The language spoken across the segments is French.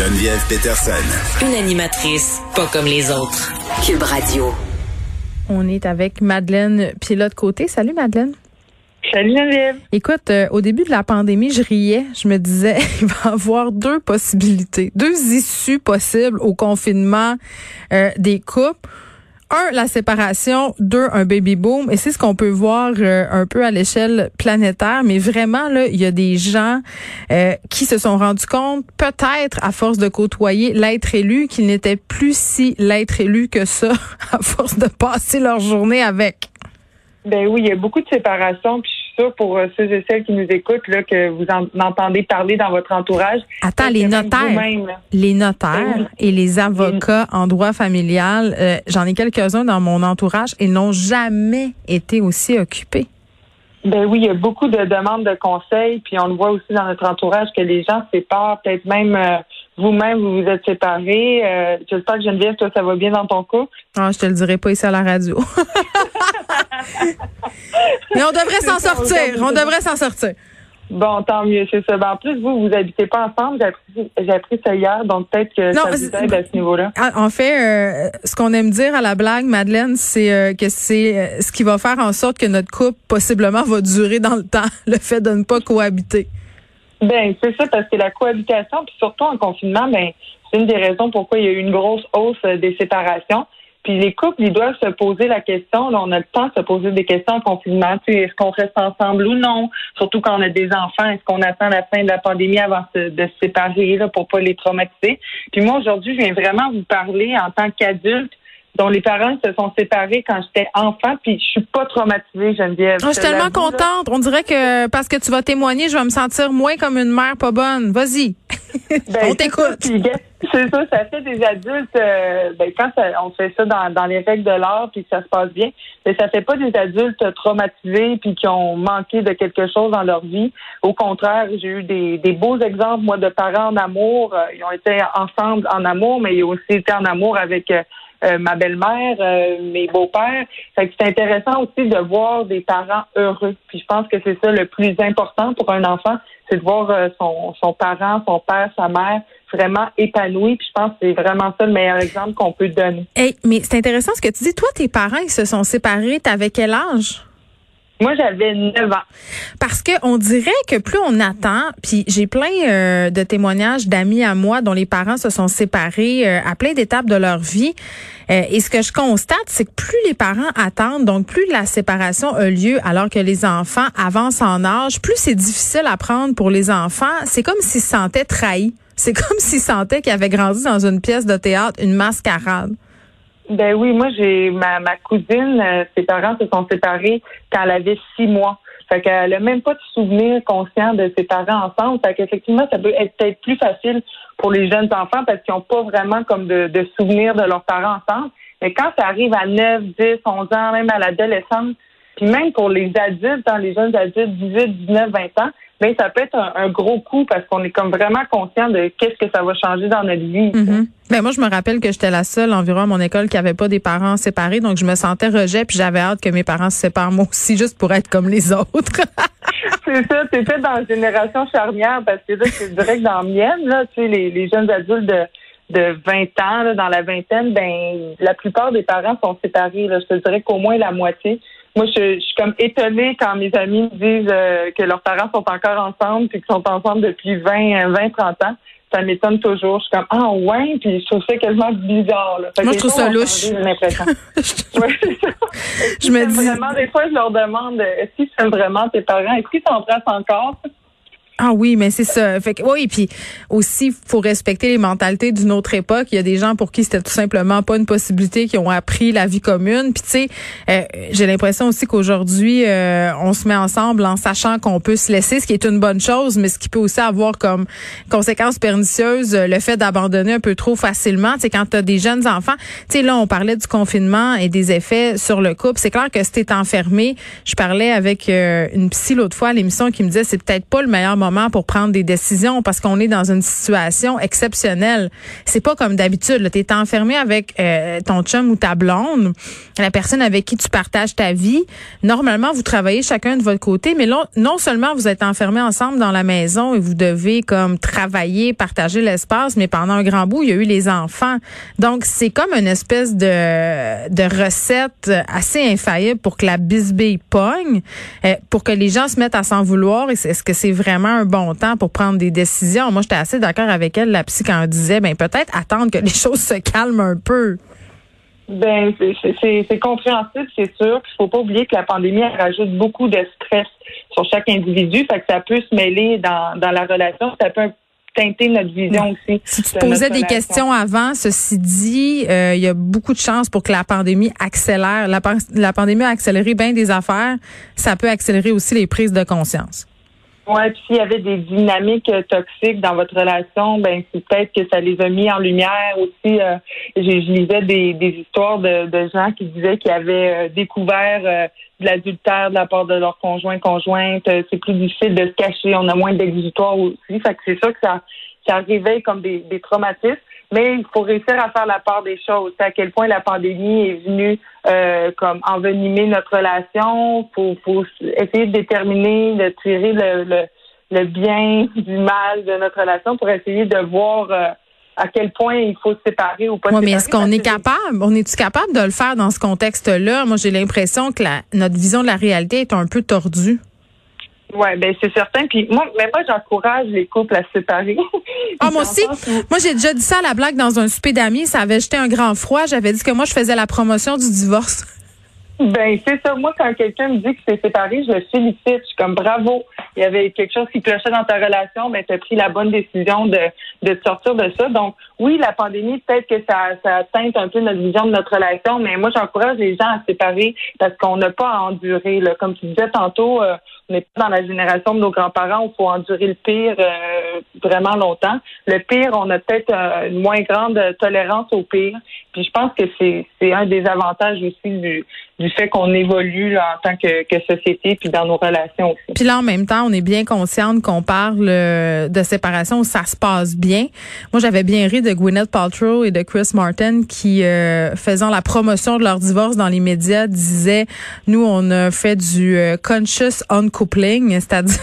Geneviève Peterson. Une animatrice pas comme les autres. Cube Radio. On est avec Madeleine Pilote-Côté. Salut Madeleine. Salut Geneviève. Écoute, euh, au début de la pandémie, je riais. Je me disais, il va y avoir deux possibilités, deux issues possibles au confinement euh, des couples un, la séparation, deux, un baby boom. Et c'est ce qu'on peut voir euh, un peu à l'échelle planétaire. Mais vraiment, là, il y a des gens euh, qui se sont rendus compte, peut-être à force de côtoyer l'être élu, qu'il n'était plus si l'être élu que ça, à force de passer leur journée avec. Ben oui, il y a beaucoup de séparation. Puis pour euh, ceux et celles qui nous écoutent, là, que vous en, entendez parler dans votre entourage. Attends, les notaires, les notaires et les avocats en droit familial, euh, j'en ai quelques-uns dans mon entourage et n'ont jamais été aussi occupés. Ben oui, il y a beaucoup de demandes de conseils, puis on le voit aussi dans notre entourage que les gens se séparent, peut-être même euh, vous-même, vous vous êtes séparés. Euh, J'espère que Geneviève, toi, ça va bien dans ton couple. Ah, je te le dirai pas ici à la radio. Mais on devrait s'en sortir. On devrait s'en sortir. Bon, tant mieux, c'est ça. Ben, en plus, vous, vous habitez pas ensemble. J'ai appris, ça hier, donc peut-être que ça vous aide à ce niveau-là. Ah, en fait, euh, ce qu'on aime dire à la blague, Madeleine, c'est euh, que c'est euh, ce qui va faire en sorte que notre couple possiblement va durer dans le temps, le fait de ne pas cohabiter. Ben, c'est ça, parce que la cohabitation, puis surtout en confinement, ben, c'est une des raisons pourquoi il y a eu une grosse hausse des séparations. Puis les couples, ils doivent se poser la question. Là, on a le temps de se poser des questions en confinement. Tu est-ce qu'on reste ensemble ou non? Surtout quand on a des enfants, est-ce qu'on attend la fin de la pandémie avant de, se séparer là, pour pas les traumatiser? Puis moi, aujourd'hui, je viens vraiment vous parler en tant qu'adulte dont les parents se sont séparés quand j'étais enfant, puis je suis pas traumatisée, Geneviève. Oh, je suis tellement contente. On dirait que parce que tu vas témoigner, je vais me sentir moins comme une mère pas bonne. Vas-y. Ben, on t'écoute. C'est ça, ça fait des adultes, euh, ben, quand on fait ça dans, dans les règles de l'art puis que ça se passe bien, mais ça fait pas des adultes traumatisés puis qui ont manqué de quelque chose dans leur vie. Au contraire, j'ai eu des, des beaux exemples, moi, de parents en amour. Euh, ils ont été ensemble en amour, mais ils ont aussi été en amour avec euh, euh, ma belle-mère, euh, mes beaux-pères. c'est intéressant aussi de voir des parents heureux. Puis je pense que c'est ça le plus important pour un enfant, c'est de voir euh, son, son parent, son père, sa mère vraiment épanoui. Puis je pense que c'est vraiment ça le meilleur exemple qu'on peut donner. Hey, mais c'est intéressant ce que tu dis. Toi, tes parents, ils se sont séparés. T'avais quel âge? Moi, j'avais 9 ans. Parce que on dirait que plus on attend, puis j'ai plein euh, de témoignages d'amis à moi dont les parents se sont séparés euh, à plein d'étapes de leur vie. Euh, et ce que je constate, c'est que plus les parents attendent, donc plus la séparation a lieu alors que les enfants avancent en âge, plus c'est difficile à prendre pour les enfants. C'est comme s'ils se sentaient trahis. C'est comme s'ils sentaient qu'ils avaient grandi dans une pièce de théâtre, une mascarade. Ben oui, moi j'ai ma, cousine, euh, ses parents se sont séparés quand elle avait six mois. Fait qu'elle a même pas de souvenir conscient de ses parents ensemble. Fait qu'effectivement, ça peut être peut-être plus facile pour les jeunes enfants parce qu'ils n'ont pas vraiment comme de, de souvenirs de leurs parents ensemble. Mais quand ça arrive à 9, 10, 11 ans, même à l'adolescence, puis même pour les adultes, dans hein, les jeunes adultes, 18, 19, 20 ans, ça peut être un, gros coup parce qu'on est comme vraiment conscient de qu'est-ce que ça va changer dans notre vie. Mm ben moi, je me rappelle que j'étais la seule environ à mon école qui avait pas des parents séparés, donc je me sentais rejet, puis j'avais hâte que mes parents se séparent moi aussi, juste pour être comme les autres. c'est ça, c'est fait dans la génération charnière parce que là, c'est direct dans la mienne, là, tu sais, les, les jeunes adultes de de 20 ans, là, dans la vingtaine, ben la plupart des parents sont séparés. Là. Je te dirais qu'au moins la moitié. Moi, je, suis comme étonnée quand mes amis me disent euh, que leurs parents sont encore ensemble puis qu'ils sont ensemble depuis 20, 20, 30 ans. Ça m'étonne toujours. Je suis comme ah ouais, puis je trouve ça quasiment bizarre. Là. Moi, je trouve ça louche. J'ai l'impression. je me dis vraiment des fois, je leur demande est-ce qu'ils sont vraiment tes parents? Est-ce qu'ils s'embrassent encore ah oui, mais c'est ça. Fait que, oui, puis aussi, faut respecter les mentalités d'une autre époque. Il y a des gens pour qui c'était tout simplement pas une possibilité, qui ont appris la vie commune. Puis tu sais, euh, j'ai l'impression aussi qu'aujourd'hui, euh, on se met ensemble en sachant qu'on peut se laisser, ce qui est une bonne chose, mais ce qui peut aussi avoir comme conséquence pernicieuse le fait d'abandonner un peu trop facilement. Tu sais, quand tu as des jeunes enfants, tu sais, là, on parlait du confinement et des effets sur le couple. C'est clair que si t'es enfermé, je parlais avec euh, une psy l'autre fois à l'émission qui me disait c'est peut-être pas le meilleur moment moment pour prendre des décisions parce qu'on est dans une situation exceptionnelle. C'est pas comme d'habitude. Tu es enfermé avec euh, ton chum ou ta blonde, la personne avec qui tu partages ta vie. Normalement, vous travaillez chacun de votre côté, mais non seulement vous êtes enfermés ensemble dans la maison et vous devez comme travailler, partager l'espace, mais pendant un grand bout, il y a eu les enfants. Donc, c'est comme une espèce de, de recette assez infaillible pour que la bisbille pogne, euh, pour que les gens se mettent à s'en vouloir. Est-ce que c'est vraiment un bon temps pour prendre des décisions? Moi, j'étais assez d'accord avec elle, la psy, quand elle disait, ben peut-être attendre que les choses se calment un peu. Ben, c'est compréhensible, c'est sûr. Il faut pas oublier que la pandémie rajoute beaucoup de stress sur chaque individu, fait que ça peut se mêler dans, dans la relation, ça peut teinter notre vision aussi. Si tu posais des questions avant, ceci dit, euh, il y a beaucoup de chances pour que la pandémie accélère. La, la pandémie a accéléré bien des affaires. Ça peut accélérer aussi les prises de conscience. Oui, puis s'il y avait des dynamiques euh, toxiques dans votre relation, ben c'est peut-être que ça les a mis en lumière aussi. Euh, je, lisais des, des histoires de, de, gens qui disaient qu'ils avaient découvert de l'adultère de la part de leur conjoint conjointe. C'est plus difficile de se cacher. On a moins d'exutoire aussi. Fait que c'est ça que ça, ça réveille comme des, des traumatismes mais il faut réussir à faire la part des choses. à quel point la pandémie est venue euh, comme envenimer notre relation. Faut, faut essayer de déterminer, de tirer le, le, le, bien du mal de notre relation pour essayer de voir euh, à quel point il faut se séparer ou pas. Oui, mais est-ce qu'on est capable, on est-tu capable de le faire dans ce contexte-là? Moi, j'ai l'impression que la, notre vision de la réalité est un peu tordue. Oui, ben c'est certain. Puis moi, mais moi, j'encourage les couples à se séparer. Ah, moi aussi. Moi, j'ai déjà dit ça à la blague dans un souper d'amis. Ça avait jeté un grand froid. J'avais dit que moi, je faisais la promotion du divorce. Ben, c'est ça. Moi, quand quelqu'un me dit que c'est séparé, je le félicite. Je suis comme bravo. Il y avait quelque chose qui clochait dans ta relation, mais tu as pris la bonne décision de, de sortir de ça. Donc, oui, la pandémie, peut-être que ça, ça teinte un peu notre vision de notre relation, mais moi, j'encourage les gens à se séparer parce qu'on n'a pas à endurer. Comme tu disais tantôt, euh, on n'est pas dans la génération de nos grands-parents où il faut endurer le pire euh, vraiment longtemps. Le pire, on a peut-être euh, une moins grande tolérance au pire. Puis je pense que c'est, un des avantages aussi du, fait qu'on évolue en tant que, que, société puis dans nos relations aussi. Puis là, en même temps, on est bien consciente qu'on parle de séparation où ça se passe bien. Moi, j'avais bien ri de Gwyneth Paltrow et de Chris Martin qui, faisant la promotion de leur divorce dans les médias, disaient, nous, on a fait du conscious uncoupling c'est-à-dire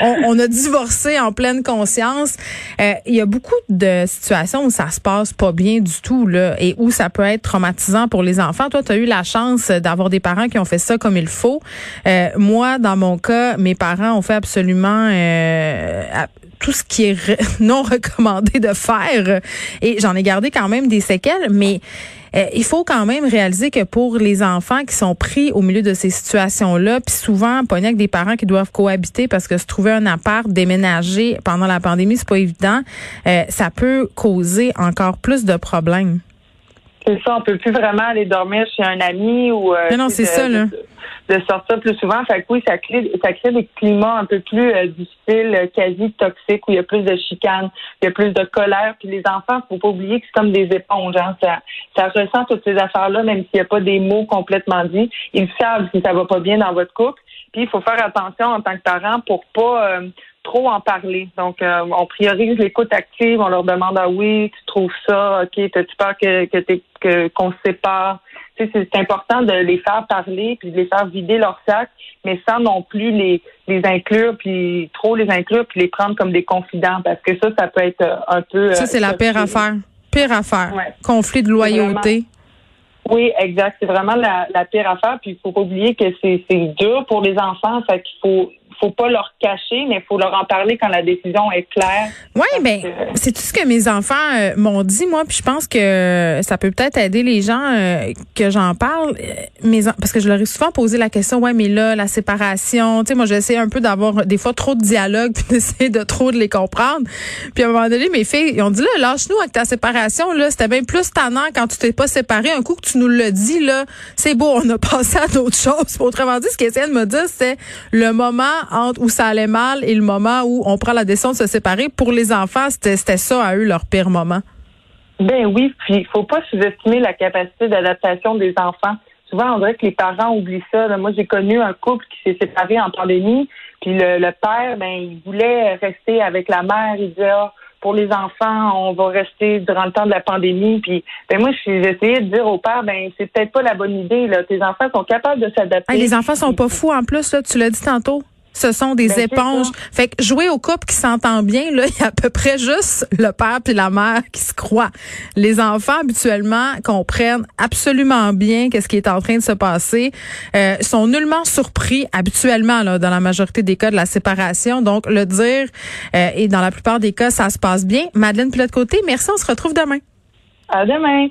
on, a divorcé en pleine conscience. Euh, il y a beaucoup de situations où ça se passe pas bien du tout là et où ça peut être traumatisant pour les enfants. Toi, tu as eu la chance d'avoir des parents qui ont fait ça comme il faut. Euh, moi, dans mon cas, mes parents ont fait absolument euh, tout ce qui est non recommandé de faire et j'en ai gardé quand même des séquelles, mais euh, il faut quand même réaliser que pour les enfants qui sont pris au milieu de ces situations-là, puis souvent pogné avec des parents qui doivent cohabiter parce que se trouver un appart, déménager pendant la pandémie, c'est pas évident, euh, ça peut causer encore plus de problèmes. C'est ça, on peut plus vraiment aller dormir chez un ami ou. Euh, non, c'est ça, là de sortir plus souvent. Fait que oui, ça crée, ça crée des climats un peu plus euh, difficiles, euh, quasi toxiques, où il y a plus de chicanes, il y a plus de colère. Puis les enfants, faut pas oublier que c'est comme des éponges. Hein. Ça, ça ressent toutes ces affaires-là, même s'il n'y a pas des mots complètement dits. Ils savent si ça va pas bien dans votre couple. Puis il faut faire attention en tant que parent pour pas euh, trop en parler. Donc, on priorise l'écoute active. On leur demande ah oui, tu trouves ça, ok, t'as-tu peur que que qu'on se sépare c'est important de les faire parler puis de les faire vider leur sac, mais sans non plus les, les inclure puis trop les inclure puis les prendre comme des confidents parce que ça, ça peut être euh, un peu. Ça, c'est la euh, pire affaire. Pire affaire. Conflit de loyauté. Oui, exact. C'est vraiment la, la, pire affaire. Puis il faut pas oublier que c'est dur pour les enfants. Fait qu'il faut faut pas leur cacher, mais il faut leur en parler quand la décision est claire. Oui, ben c'est tout ce que mes enfants euh, m'ont dit moi, puis je pense que ça peut peut-être aider les gens euh, que j'en parle. Euh, mes parce que je leur ai souvent posé la question, ouais, mais là la séparation, tu sais, moi j'essaie un peu d'avoir des fois trop de dialogue puis d'essayer de trop de les comprendre. Puis à un moment donné, mes filles, ils ont dit là, lâche-nous avec ta séparation là, c'était bien plus tannant quand tu t'es pas séparé. Un coup que tu nous l'as dit là, c'est beau, on a passé à d'autres choses. Autrement dit, ce qu'ils essaient de me dire, c'est le moment entre où ça allait mal et le moment où on prend la décision de se séparer. Pour les enfants, c'était ça à eux leur pire moment. Ben oui, puis il faut pas sous-estimer la capacité d'adaptation des enfants. souvent, on dirait que les parents oublient ça. Moi, j'ai connu un couple qui s'est séparé en pandémie, puis le, père, ben, il voulait rester avec la mère. Il disait, ah, pour les enfants, on va rester durant le temps de la pandémie. Puis, ben moi, j'ai essayé de dire au père, ben c'est peut-être pas la bonne idée. Là. Tes enfants sont capables de s'adapter. les enfants sont pas fous en plus. Là, tu l'as dit tantôt. Ce sont des ben, éponges. Fait que jouer au couple qui s'entend bien, là, il y a à peu près juste le père puis la mère qui se croient. Les enfants, habituellement, comprennent absolument bien qu'est-ce qui est en train de se passer, euh, sont nullement surpris, habituellement, là, dans la majorité des cas de la séparation. Donc, le dire, euh, et dans la plupart des cas, ça se passe bien. Madeleine Pilote-Côté, merci, on se retrouve demain. À demain.